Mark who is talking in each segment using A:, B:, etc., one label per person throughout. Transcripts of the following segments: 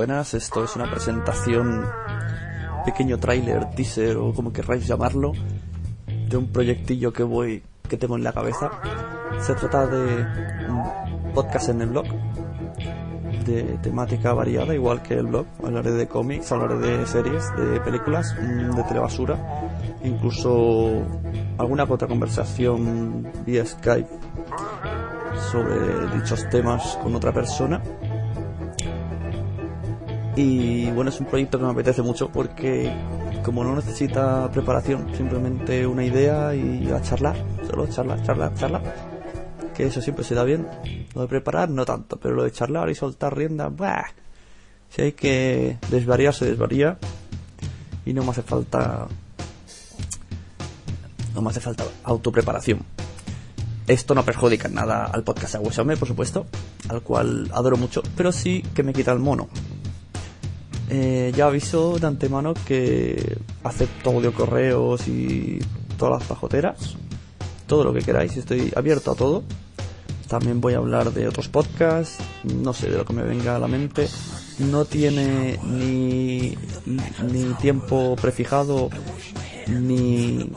A: Buenas, esto es una presentación, pequeño tráiler, teaser o como querráis llamarlo, de un proyectillo que voy, que tengo en la cabeza. Se trata de un podcast en el blog, de temática variada, igual que el blog. Hablaré de cómics, hablaré de series, de películas, mm, de telebasura, incluso alguna otra conversación vía Skype sobre dichos temas con otra persona. Y bueno, es un proyecto que me apetece mucho porque como no necesita preparación, simplemente una idea y a charlar, solo charlar, charlar, charlar, que eso siempre se da bien. Lo de preparar no tanto, pero lo de charlar y soltar rienda, ¡buah! Si hay que desvariar, se desvaría y no me hace falta no me hace falta autopreparación. Esto no perjudica nada al podcast Aguasame, por supuesto, al cual adoro mucho, pero sí que me quita el mono. Eh, ya aviso de antemano que acepto audio correos y todas las pajoteras, todo lo que queráis, estoy abierto a todo. También voy a hablar de otros podcasts, no sé, de lo que me venga a la mente. No tiene ni, ni tiempo prefijado ni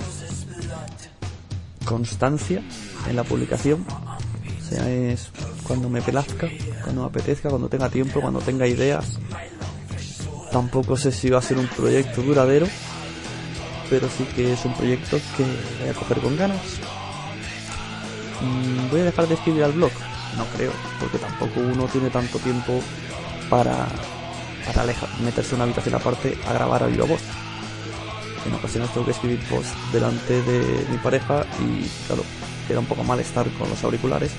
A: constancia en la publicación. O sea, es cuando me pelazca, cuando me apetezca, cuando tenga tiempo, cuando tenga ideas. Tampoco sé si va a ser un proyecto duradero, pero sí que es un proyecto que voy a coger con ganas. Mm, ¿Voy a dejar de escribir al blog? No creo, porque tampoco uno tiene tanto tiempo para, para meterse en una habitación aparte a grabar a viva voz. En ocasiones tengo que escribir post delante de mi pareja y claro, queda un poco mal estar con los auriculares.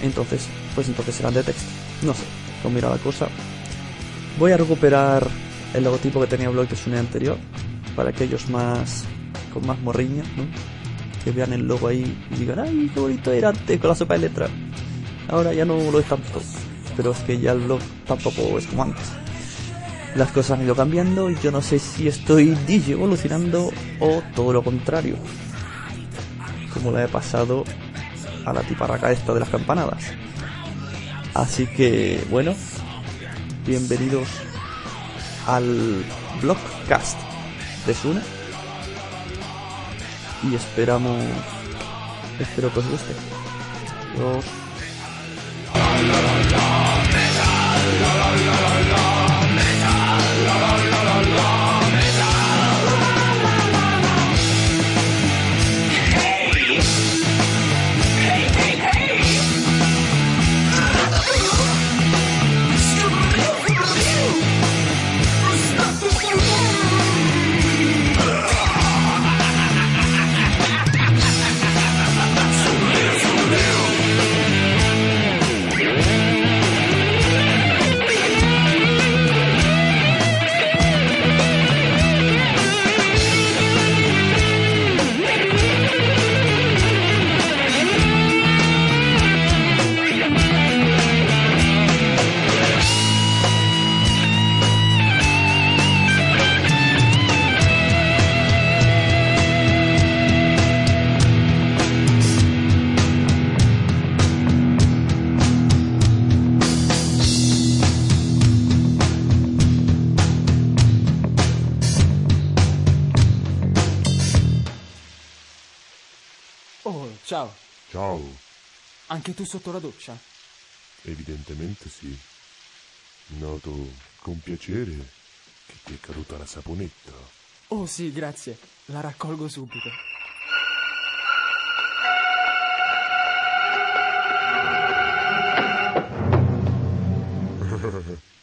A: Entonces, pues entonces serán de texto. No sé, cómo irá la cosa. Voy a recuperar el logotipo que tenía Blog de Sune anterior para aquellos más con más morriña. Que vean el logo ahí y digan, ay, qué bonito era antes con la sopa de letra. Ahora ya no lo es tanto, pero es que ya el blog tampoco es como antes. Las cosas han ido cambiando y yo no sé si estoy evolucionando o todo lo contrario. Como le he pasado a la tiparraca esta de las campanadas. Así que, bueno, bienvenidos al Blogcast de Suna. Y esperamos, espero que os guste.
B: Oh, ciao.
C: Ciao,
B: Anche tu sotto la doccia?
C: evidentemente sì. Noto con piacere che ti è caduta la saponetta.
B: Oh sì, grazie. La raccolgo subito.